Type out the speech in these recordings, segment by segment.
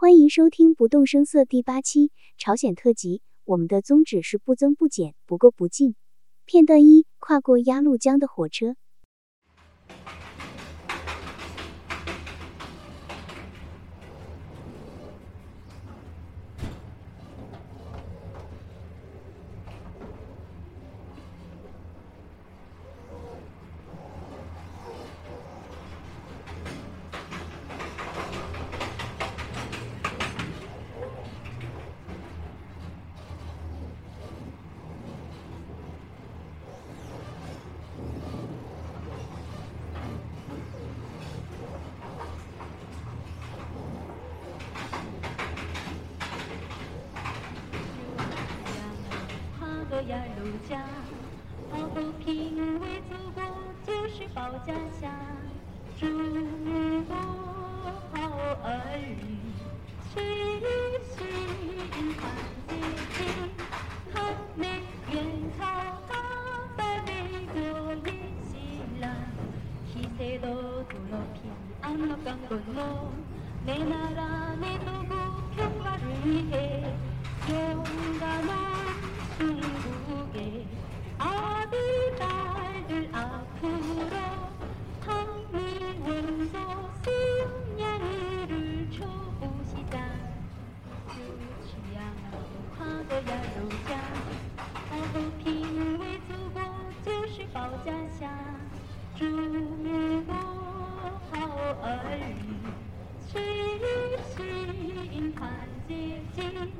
欢迎收听《不动声色》第八期朝鲜特辑。我们的宗旨是不增不减，不垢不净。片段一：跨过鸭绿江的火车。家乡，祝你过好儿女，齐心团结心。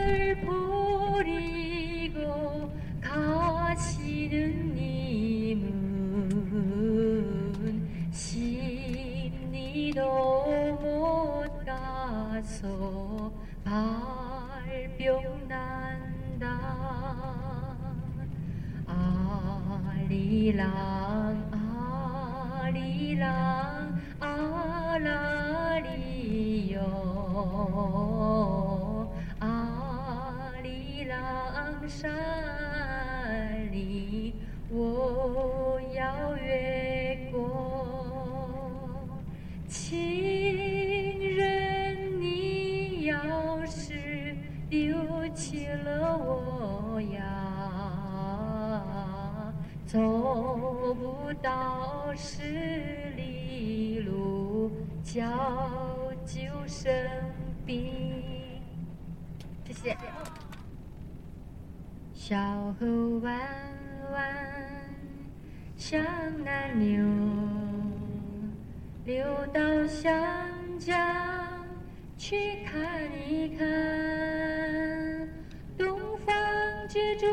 哦阿里郎山里我要越过亲人你要是丢弃了我呀走不到十里路叫救生兵。谢。谢。小河弯弯，向南流，流到湘江去看一看。东方之珠，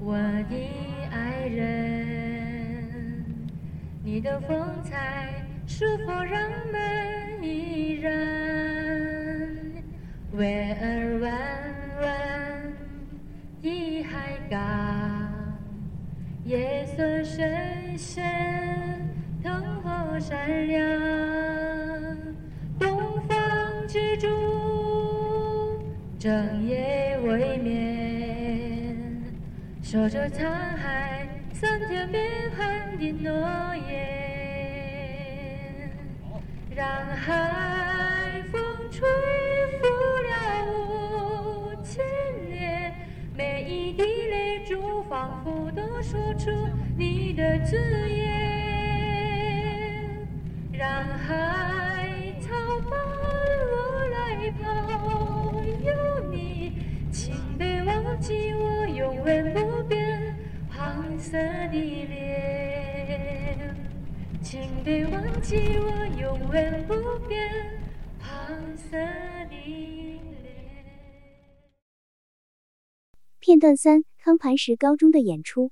我的爱人，你的风采是否让人依然？月儿弯弯的海港，夜色深深，灯火闪亮。东方之珠，整夜未眠，守着沧海桑田变幻的诺言，让海风吹拂了五千年，每一滴泪珠仿佛都说出你的字眼，让海草把我来保佑你，请别忘记我永远不变黄色的脸，请别忘记我永远不变黄色的脸。片段三：康磐石高中的演出。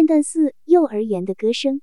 片段四：幼儿园的歌声。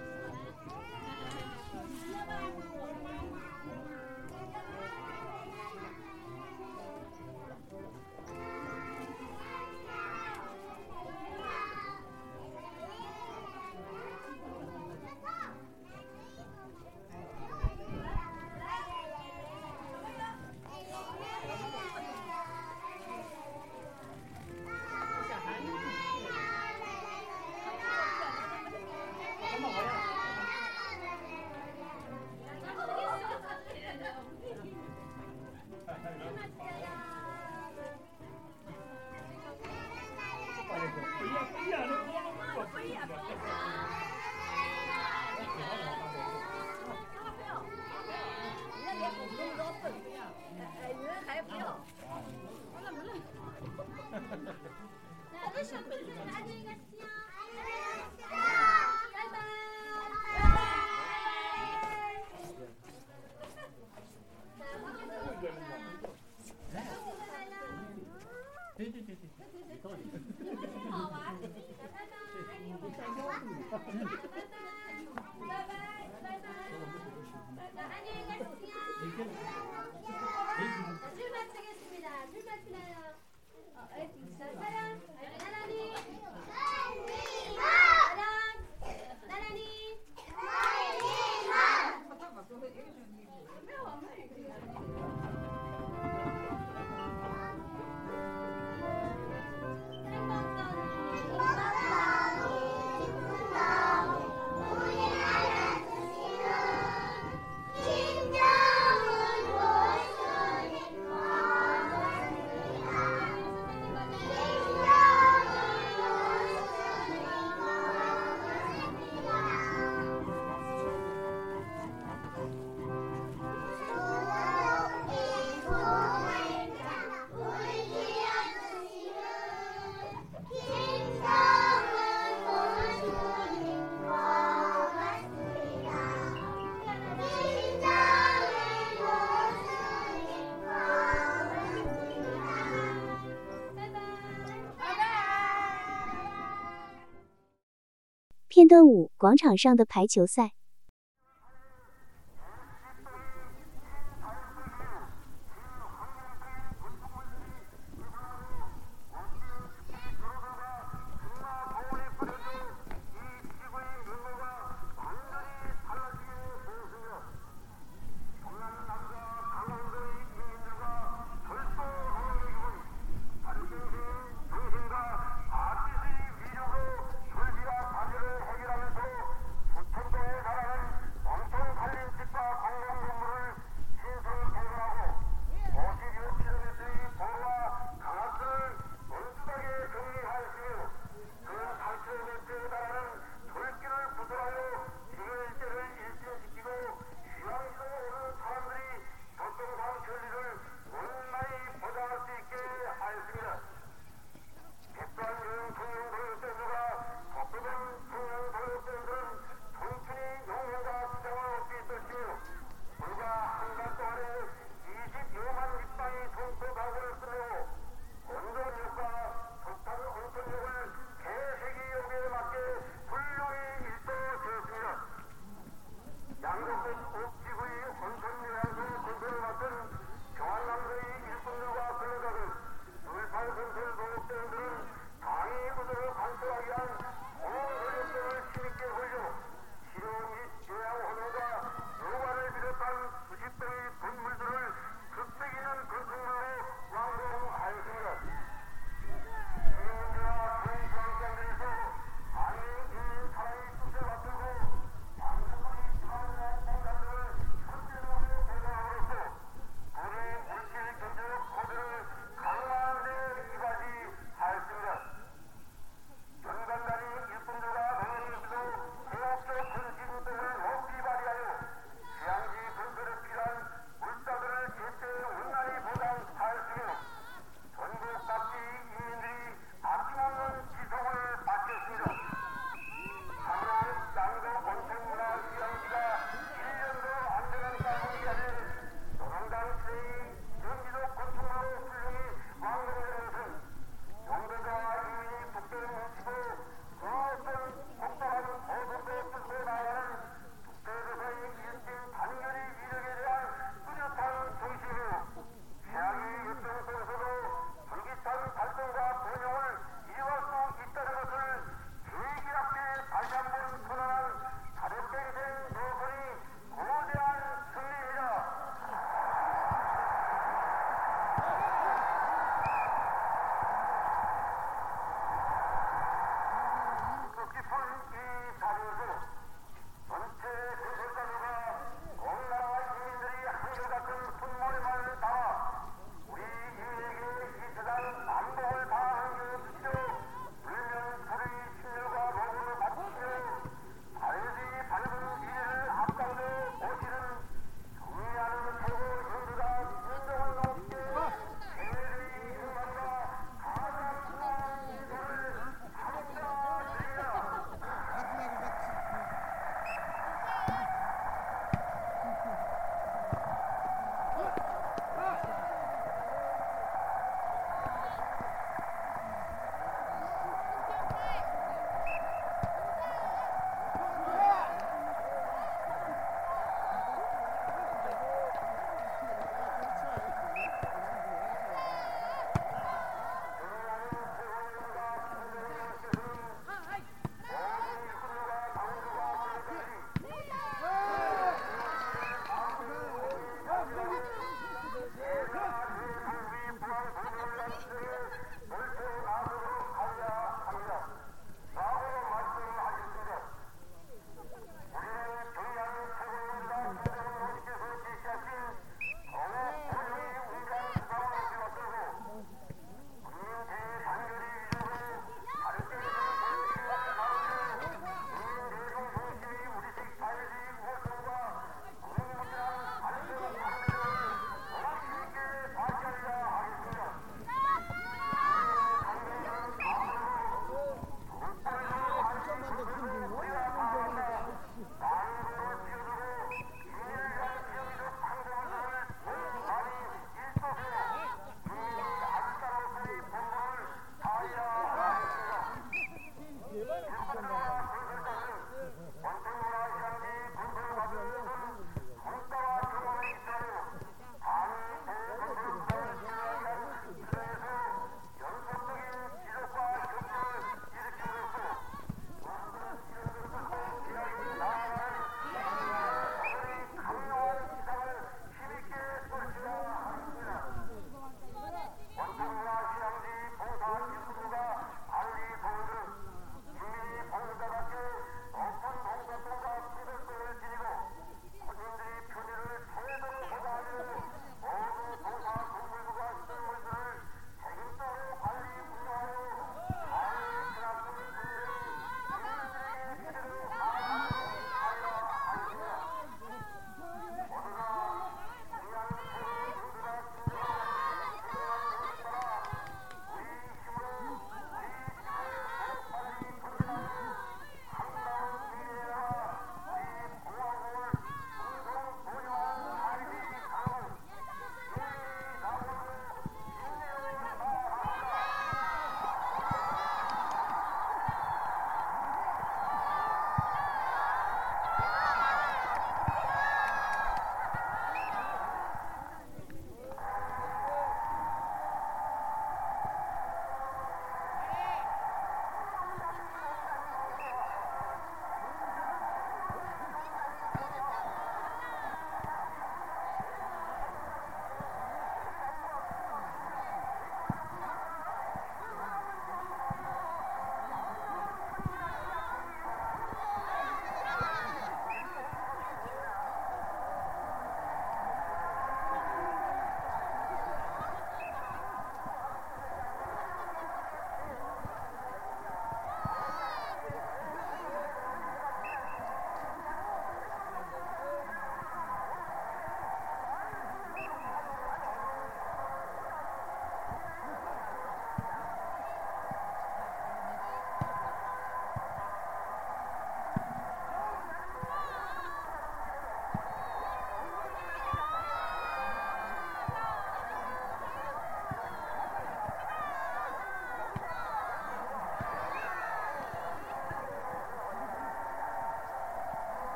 的五广场上的排球赛。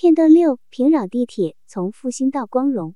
片段六：平壤地铁从复兴到光荣。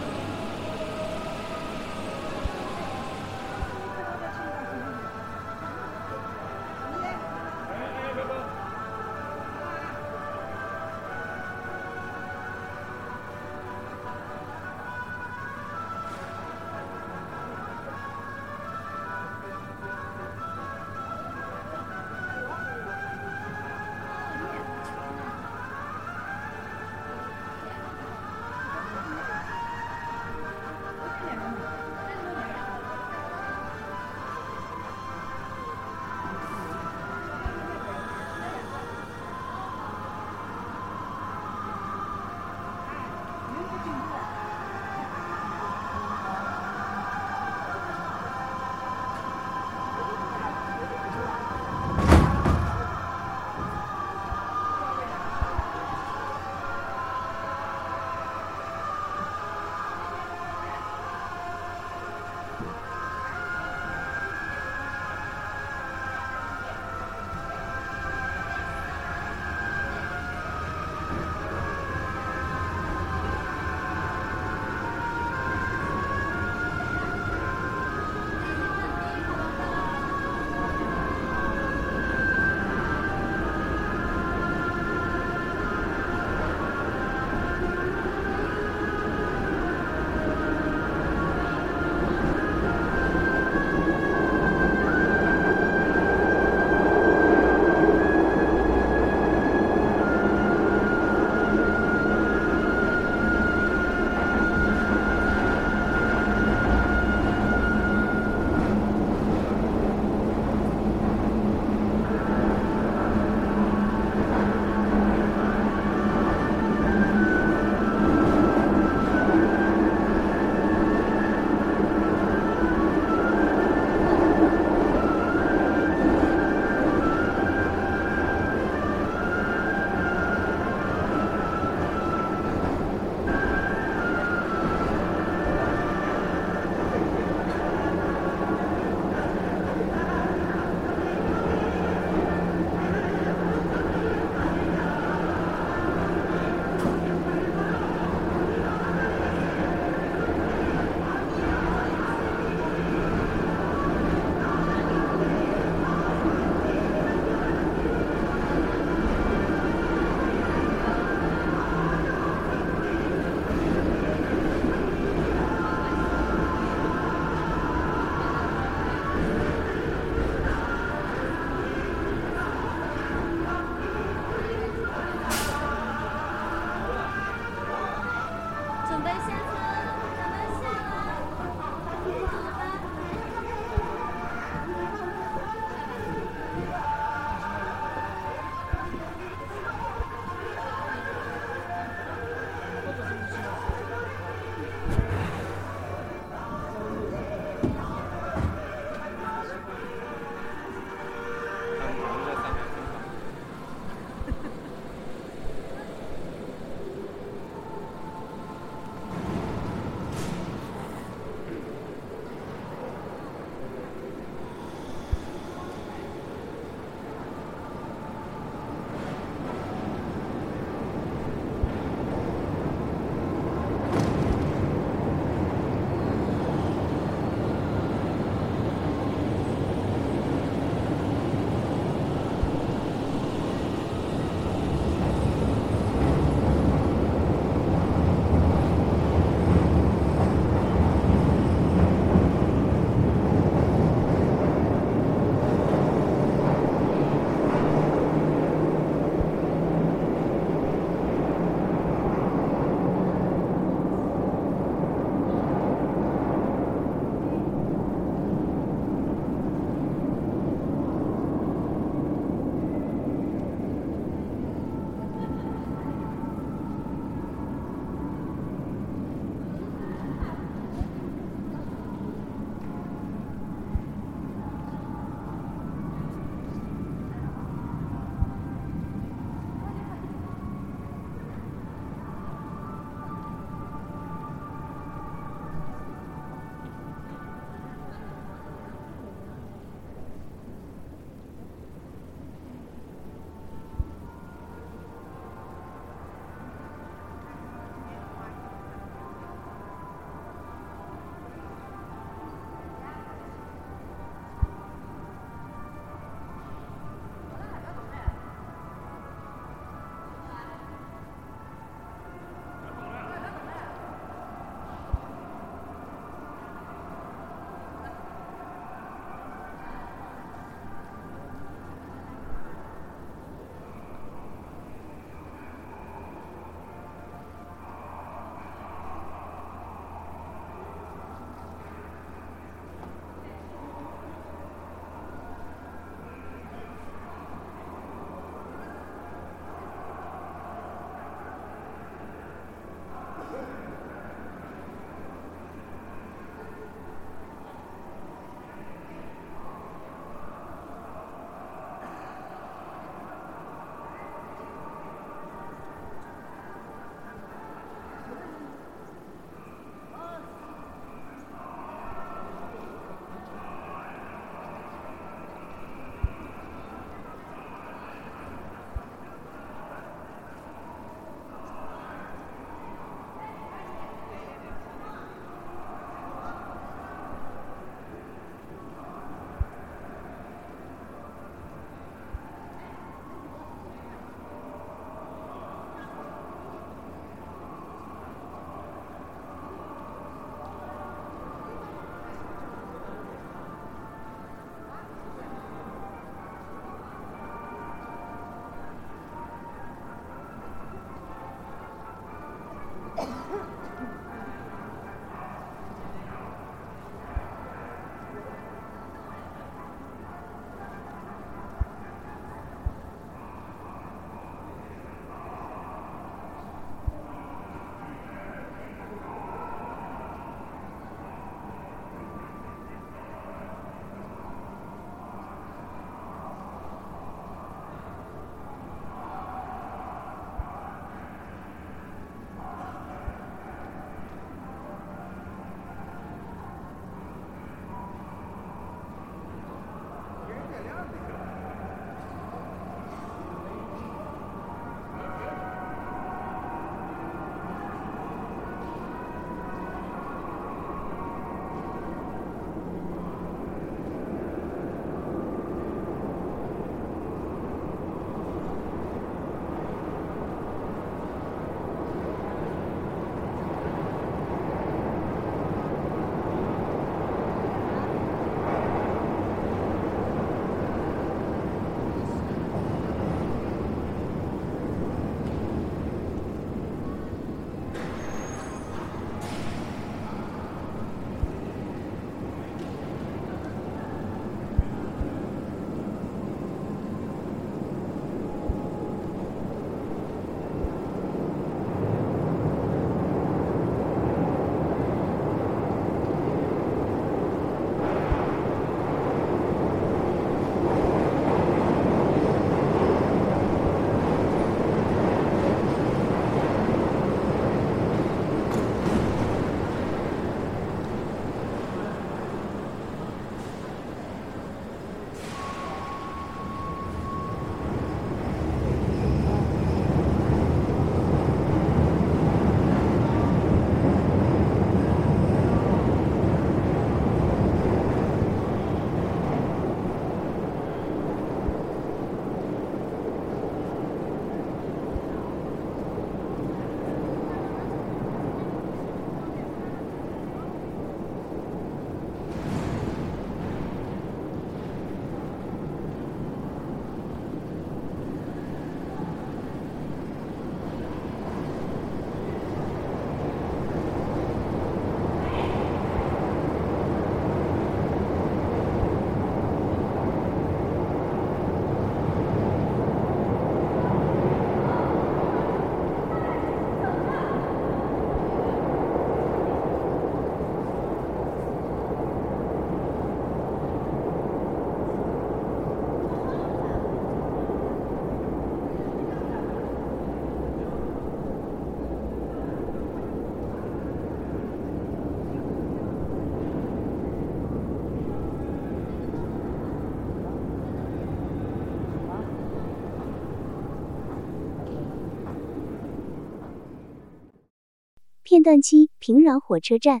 片段七：平壤火车站。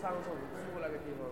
上次我们住那个地方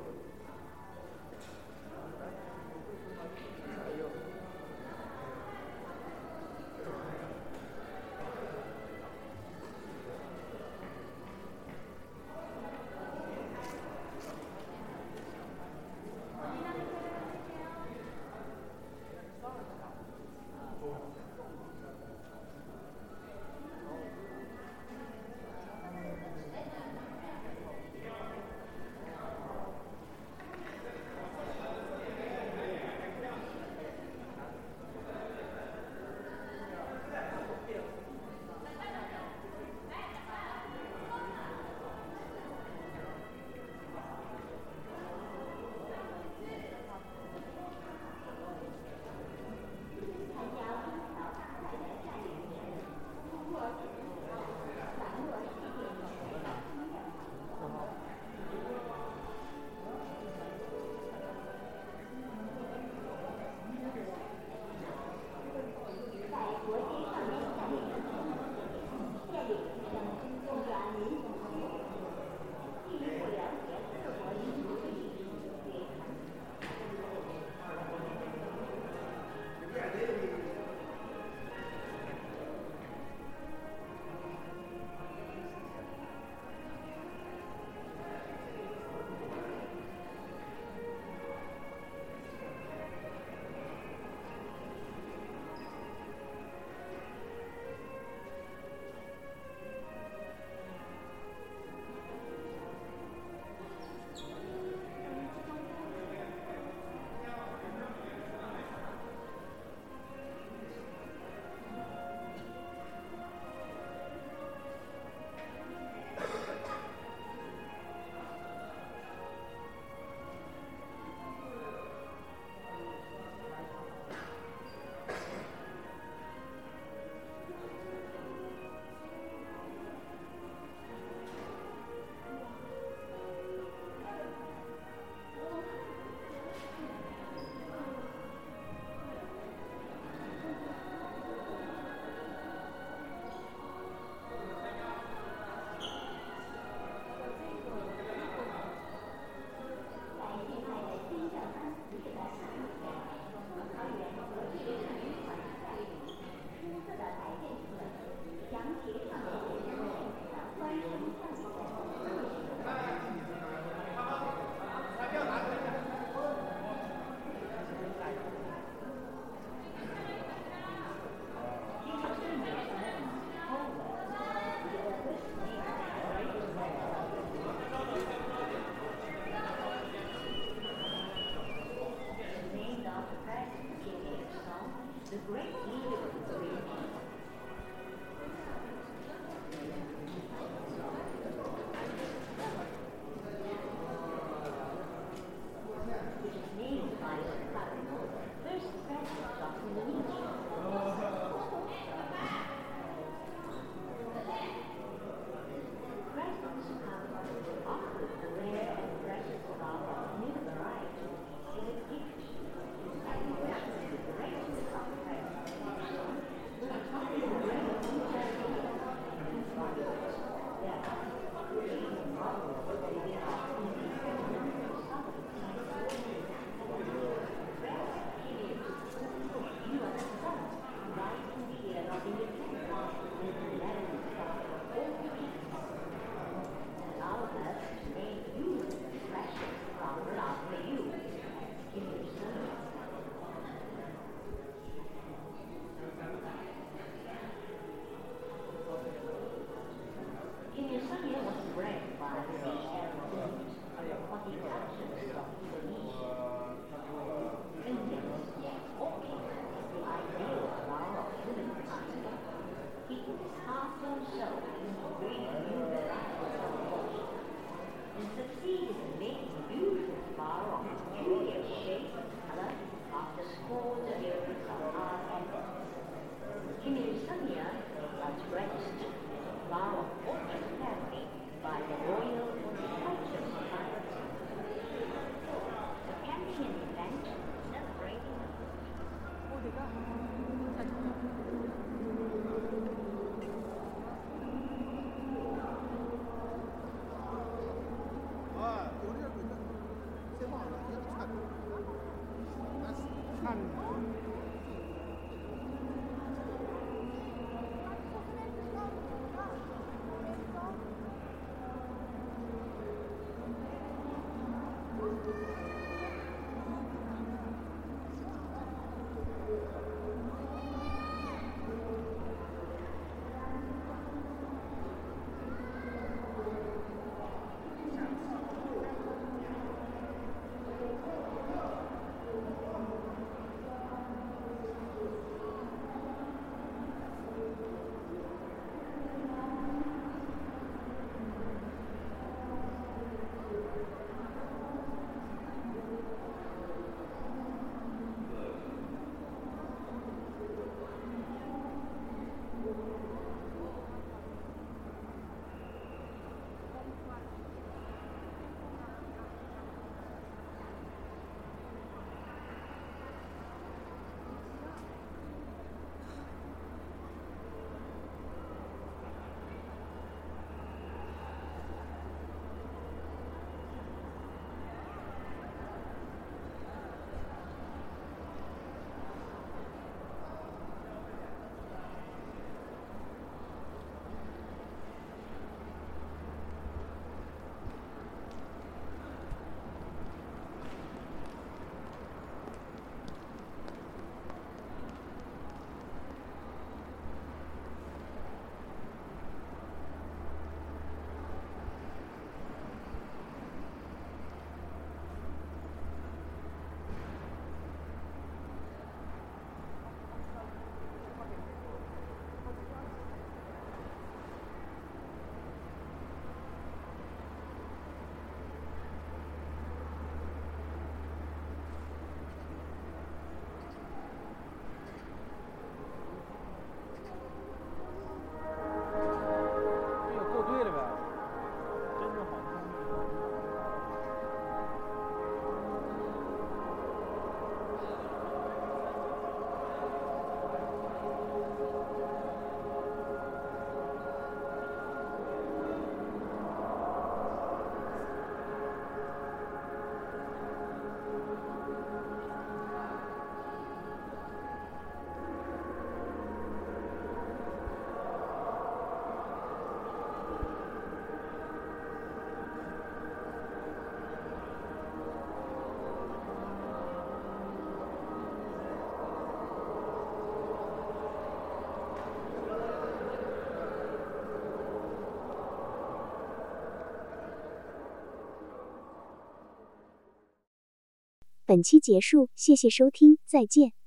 本期结束谢谢收听再见。